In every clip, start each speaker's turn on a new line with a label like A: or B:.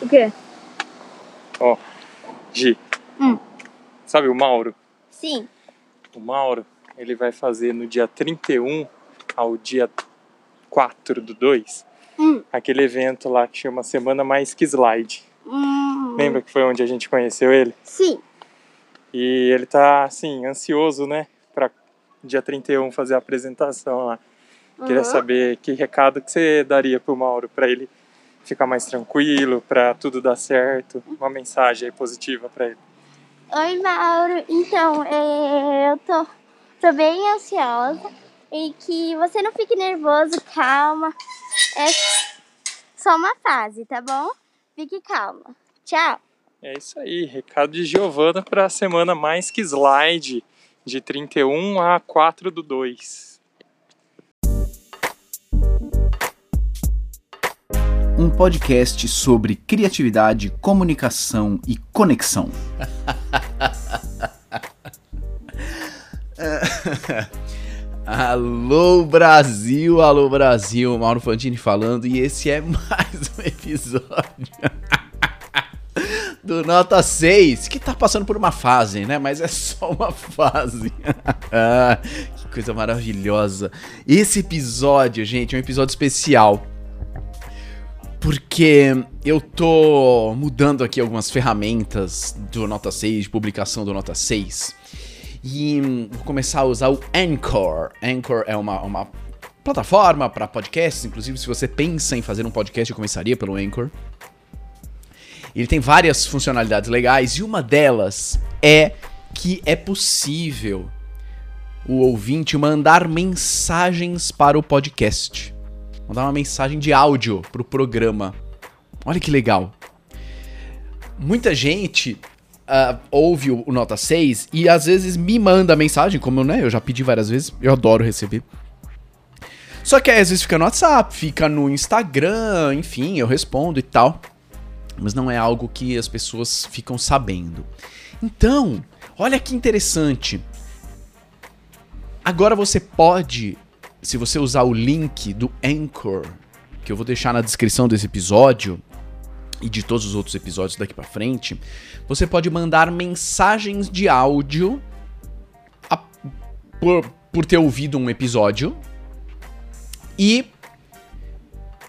A: O quê?
B: Ó, Gi.
A: Hum.
B: Sabe o Mauro?
A: Sim.
B: O Mauro, ele vai fazer no dia 31 ao dia 4 do 2,
A: Hum.
B: aquele evento lá que chama Semana Mais que Slide.
A: Hum.
B: Lembra que foi onde a gente conheceu ele?
A: Sim.
B: E ele tá, assim, ansioso, né? Pra dia 31 fazer a apresentação lá. Queria
A: Uhum.
B: saber que recado que você daria pro Mauro pra ele ficar mais tranquilo, pra tudo dar certo. Uma mensagem positiva pra ele.
A: Oi, Mauro. Então, é, eu tô, tô bem ansiosa e que você não fique nervoso, calma. É só uma fase, tá bom? Fique calma. Tchau.
B: É isso aí, recado de Giovana para a semana mais que slide, de 31 a 4 do 2.
C: Um podcast sobre criatividade, comunicação e conexão. alô Brasil, alô Brasil, Mauro Fantini falando e esse é mais um episódio do Nota 6, que tá passando por uma fase, né? Mas é só uma fase. Que coisa maravilhosa. Esse episódio, gente, é um episódio especial porque eu tô mudando aqui algumas ferramentas do Nota 6, de publicação do Nota 6. E hum, vou começar a usar o Anchor. Anchor é uma, uma plataforma para podcasts, inclusive se você pensa em fazer um podcast, eu começaria pelo Anchor. Ele tem várias funcionalidades legais e uma delas é que é possível o ouvinte mandar mensagens para o podcast mandar uma mensagem de áudio pro programa. Olha que legal. Muita gente uh, ouve o, o, Nota 6 e às vezes me manda mensagem, como né, eu já pedi várias vezes, eu adoro receber. Só que aí, às vezes fica no WhatsApp, fica no Instagram, enfim, eu respondo e tal. Mas não é algo que as pessoas ficam sabendo. Então, olha que interessante. Agora você pode se você usar o link do Anchor, que eu vou deixar na descrição desse episódio e de todos os outros episódios daqui para frente, você pode mandar mensagens de áudio a, por, por ter ouvido um episódio e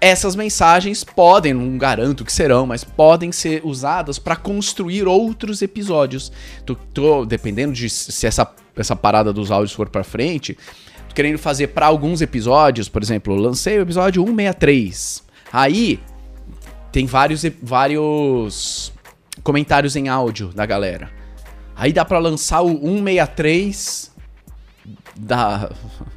C: essas mensagens podem, não garanto que serão, mas podem ser usadas para construir outros episódios. Tô, tô, dependendo de se essa, essa parada dos áudios for para frente, querendo fazer para alguns episódios, por exemplo, lancei o episódio 163. Aí tem vários vários comentários em áudio da galera. Aí dá para lançar o 163 da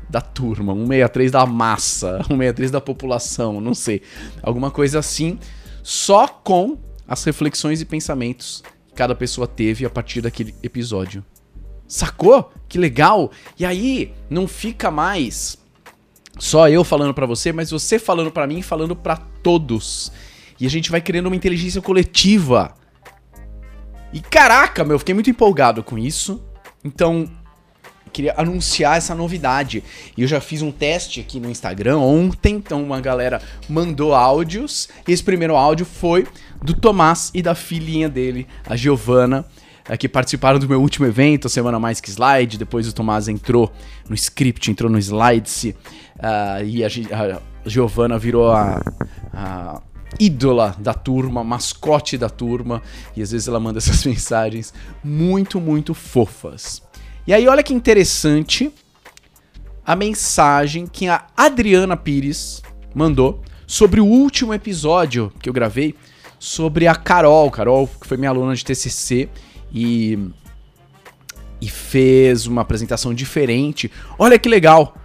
C: da turma, 163 da massa, 163 da população, não sei. Alguma coisa assim, só com as reflexões e pensamentos que cada pessoa teve a partir daquele episódio. Sacou? Que legal! E aí, não fica mais só eu falando para você, mas você falando para mim, falando para todos. E a gente vai criando uma inteligência coletiva. E caraca, meu, fiquei muito empolgado com isso. Então, queria anunciar essa novidade. E eu já fiz um teste aqui no Instagram ontem, então uma galera mandou áudios. Esse primeiro áudio foi do Tomás e da filhinha dele, a Giovana é, que participaram do meu último evento, Semana Mais Que Slide. Depois o Tomás entrou no script, entrou no Slides. Uh, e a, a Giovana virou a, a ídola da turma, mascote da turma. E às vezes ela manda essas mensagens muito, muito fofas. E aí, olha que interessante a mensagem que a Adriana Pires mandou sobre o último episódio que eu gravei sobre a Carol. Carol, que foi minha aluna de TCC e e fez uma apresentação diferente. Olha que legal.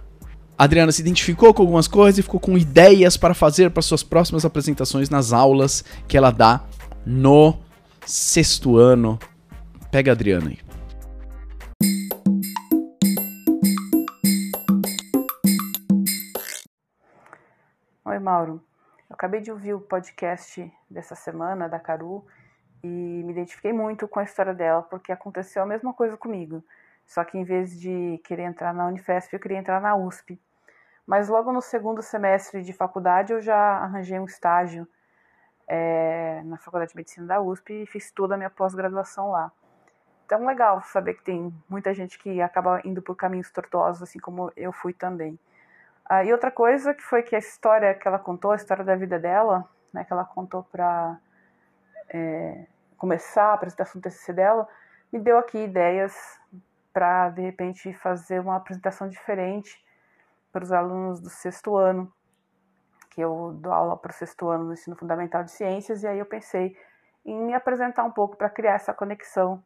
C: A Adriana se identificou com algumas coisas e ficou com ideias para fazer para suas próximas apresentações nas aulas que ela dá no sexto ano. Pega a Adriana aí.
D: Oi, Mauro. Eu acabei de ouvir o podcast dessa semana da Caru e me identifiquei muito com a história dela, porque aconteceu a mesma coisa comigo. Só que em vez de querer entrar na Unifesp, eu queria entrar na USP. Mas logo no segundo semestre de faculdade eu já arranjei um estágio é, na Faculdade de Medicina da USP e fiz toda a minha pós-graduação lá. Então, legal saber que tem muita gente que acaba indo por caminhos tortuosos, assim como eu fui também. Ah, e outra coisa que foi que a história que ela contou, a história da vida dela, né, que ela contou para é, começar a apresentação do TCC dela, me deu aqui ideias para, de repente, fazer uma apresentação diferente para os alunos do sexto ano, que eu dou aula para o sexto ano no ensino fundamental de ciências, e aí eu pensei em me apresentar um pouco para criar essa conexão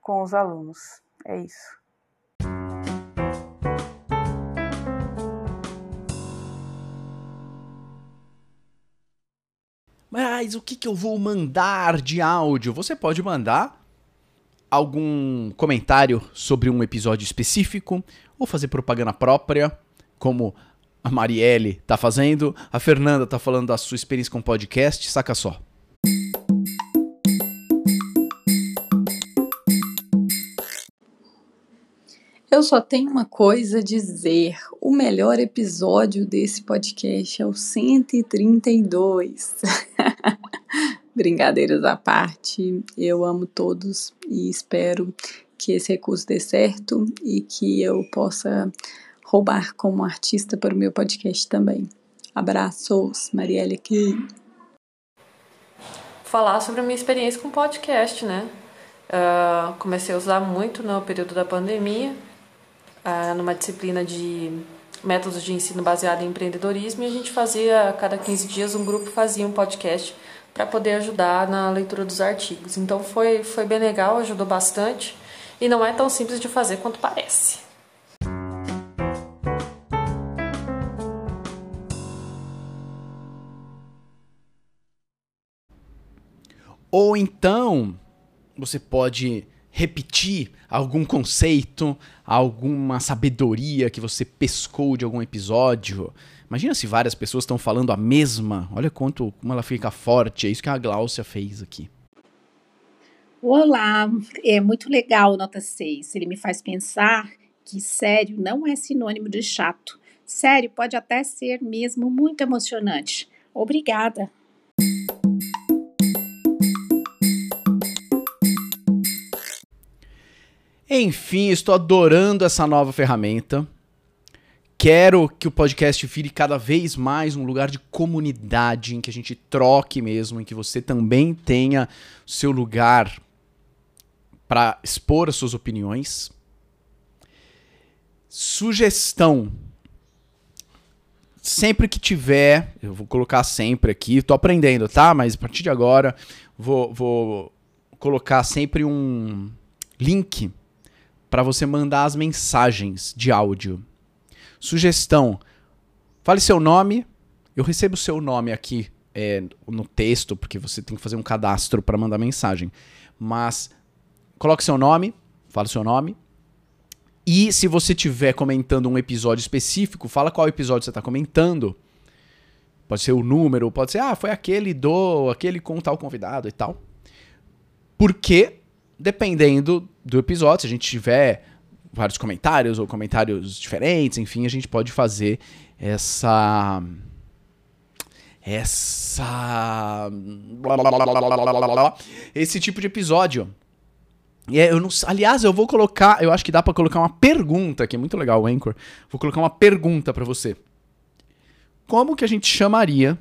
D: com os alunos. É isso.
C: Mas o que, que eu vou mandar de áudio? Você pode mandar algum comentário sobre um episódio específico ou fazer propaganda própria, como a Marielle tá fazendo, a Fernanda tá falando da sua experiência com podcast, saca só.
E: Eu só tenho uma coisa a dizer. O melhor episódio desse podcast é o 132. Brincadeiras à parte, eu amo todos e espero que esse recurso dê certo e que eu possa roubar como artista para o meu podcast também. Abraços, Marielle aqui.
F: Falar sobre a minha experiência com podcast, né? Uh, comecei a usar muito no período da pandemia ah, numa disciplina de métodos de ensino baseado em empreendedorismo e a gente fazia, a cada 15 dias, um grupo fazia um podcast para poder ajudar na leitura dos artigos. Então foi, foi bem legal, ajudou bastante e não é tão simples de fazer quanto parece.
C: Ou então você pode repetir algum conceito, alguma sabedoria que você pescou de algum episódio. Imagina se várias pessoas estão falando a mesma. Olha quanto como ela fica forte. É isso que a Gláucia fez aqui.
G: Olá, é muito legal nota 6. Ele me faz pensar que sério não é sinônimo de chato. Sério pode até ser mesmo muito emocionante. Obrigada.
C: Enfim, estou adorando essa nova ferramenta. Quero que o podcast vire cada vez mais um lugar de comunidade, em que a gente troque mesmo, em que você também tenha seu lugar para expor as suas opiniões. Sugestão. Sempre que tiver, eu vou colocar sempre aqui, tô aprendendo, tá? Mas a partir de agora, vou, vou colocar sempre um link para você mandar as mensagens de áudio. Sugestão: fale seu nome. Eu recebo seu nome aqui é, no texto, porque você tem que fazer um cadastro para mandar mensagem. Mas coloque seu nome, fale seu nome. E se você estiver comentando um episódio específico, fala qual episódio você está comentando. Pode ser o número, pode ser, ah, foi aquele do, aquele com tal convidado e tal. Porque dependendo do episódio, se a gente tiver vários comentários ou comentários diferentes, enfim, a gente pode fazer essa essa esse tipo de episódio. E é, eu não, aliás, eu vou colocar, eu acho que dá para colocar uma pergunta, que é muito legal o Anchor. Vou colocar uma pergunta para você. Como que a gente chamaria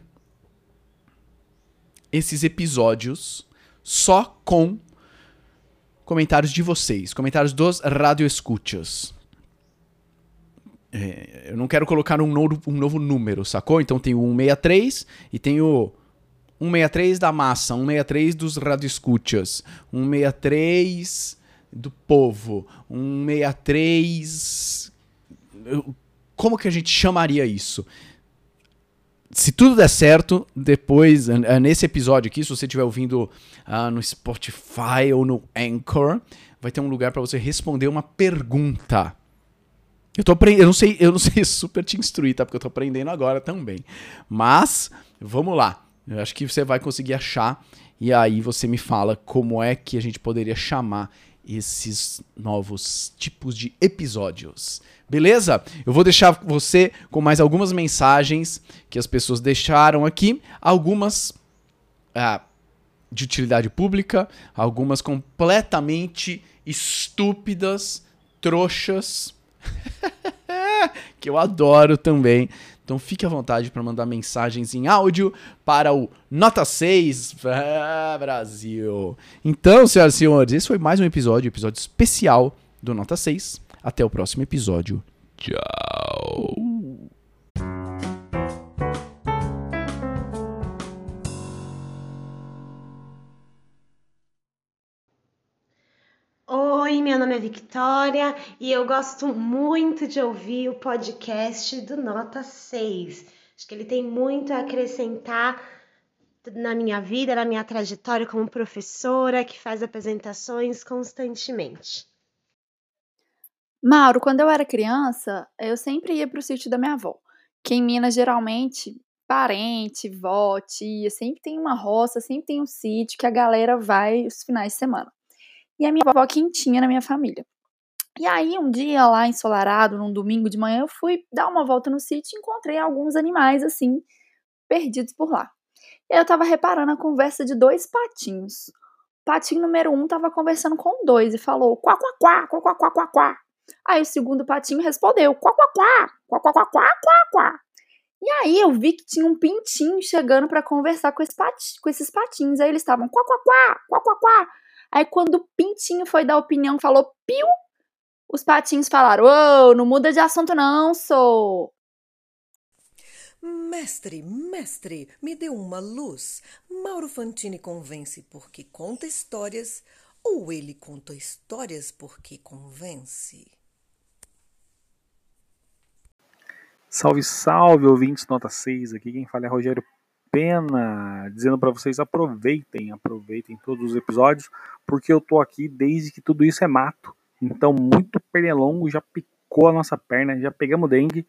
C: esses episódios só com comentários de vocês, comentários dos radioescuchas. É, eu não quero colocar um novo, um novo número, sacou? Então tem o 163 e tem o 163 da massa, 163 dos radioescuchas, 163 do povo, 163. Como que a gente chamaria isso? Se tudo der certo, depois, nesse episódio aqui, se você estiver ouvindo uh, no Spotify ou no Anchor, vai ter um lugar para você responder uma pergunta. Eu tô aprendendo, eu não sei, eu não sei super te instruir, tá? Porque eu tô aprendendo agora também. Mas, vamos lá. Eu acho que você vai conseguir achar e aí você me fala como é que a gente poderia chamar esses novos tipos de episódios. Beleza? Eu vou deixar você com mais algumas mensagens que as pessoas deixaram aqui. Algumas ah, de utilidade pública, algumas completamente estúpidas, trouxas, que eu adoro também. Então fique à vontade para mandar mensagens em áudio para o Nota 6 ah, Brasil. Então, senhoras e senhores, esse foi mais um episódio, episódio especial do Nota 6. Até o próximo episódio. Tchau.
H: Victoria e eu gosto muito de ouvir o podcast do Nota 6. Acho que ele tem muito a acrescentar na minha vida, na minha trajetória como professora que faz apresentações constantemente.
I: Mauro, quando eu era criança, eu sempre ia para o sítio da minha avó, que em Minas geralmente parente, vó, tia, sempre tem uma roça, sempre tem um sítio que a galera vai os finais de semana e a minha avó quentinha na minha família. E aí, um dia lá ensolarado, num domingo de manhã, eu fui dar uma volta no sítio e encontrei alguns animais assim, perdidos por lá. E eu tava reparando a conversa de dois patinhos. O patinho número um tava conversando com dois e falou: quá, quá, quá, quá, quá, quá, quá, quá. Aí o segundo patinho respondeu: quá, quá, quá, quá, quá, quá, quá, quá, quá. E aí eu vi que tinha um pintinho chegando para conversar com, esse pati, com esses patinhos. Aí eles estavam quá, quá, quá, quá, quá, quá. Aí quando o pintinho foi dar opinião, falou piu, os patinhos falaram: Ô, oh, não muda de assunto, não, sou.
J: Mestre, mestre, me dê uma luz. Mauro Fantini convence porque conta histórias ou ele conta histórias porque convence?
K: Salve, salve, ouvintes nota 6. Aqui quem fala é Rogério pena, dizendo para vocês aproveitem, aproveitem todos os episódios, porque eu tô aqui desde que tudo isso é mato. Então, muito pernilongo já picou a nossa perna, já pegamos dengue.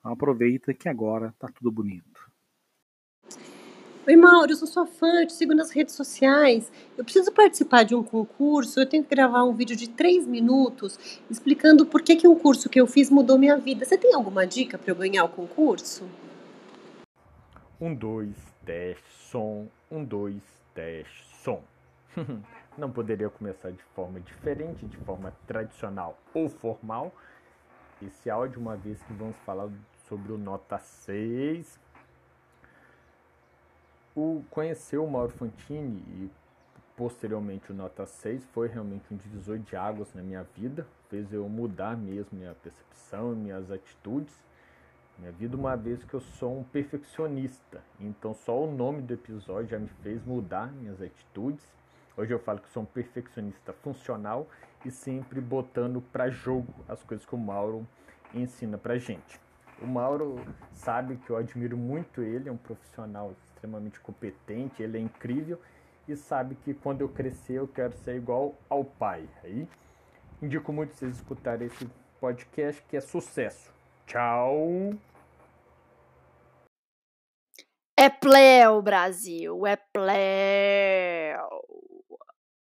K: Então, aproveita que agora tá tudo bonito.
H: Oi, Mauro, eu sou sua fã, eu te sigo nas redes sociais. Eu preciso participar de um concurso, eu tenho que gravar um vídeo de três minutos explicando por que, que um curso que eu fiz mudou minha vida. Você tem alguma dica para eu ganhar o concurso?
L: Um, dois, teste, som. Um, dois, teste, som. Não poderia começar de forma diferente, de forma tradicional ou formal. Esse áudio, uma vez que vamos falar sobre o Nota 6. O conhecer o Mauro Fantini e posteriormente o Nota 6 foi realmente um divisor de águas na minha vida. Fez eu mudar mesmo minha percepção, minhas atitudes minha vida, uma vez que eu sou um perfeccionista. Então, só o nome do episódio já me fez mudar minhas atitudes. Hoje eu falo que sou um perfeccionista funcional e sempre botando para jogo as coisas que o Mauro ensina pra gente. O Mauro sabe que eu admiro muito ele, é um profissional extremamente competente, ele é incrível e sabe que quando eu crescer eu quero ser igual ao pai. Aí indico muito vocês escutarem esse podcast que é sucesso. Tchau!
I: É pleo, Brasil, é pleo.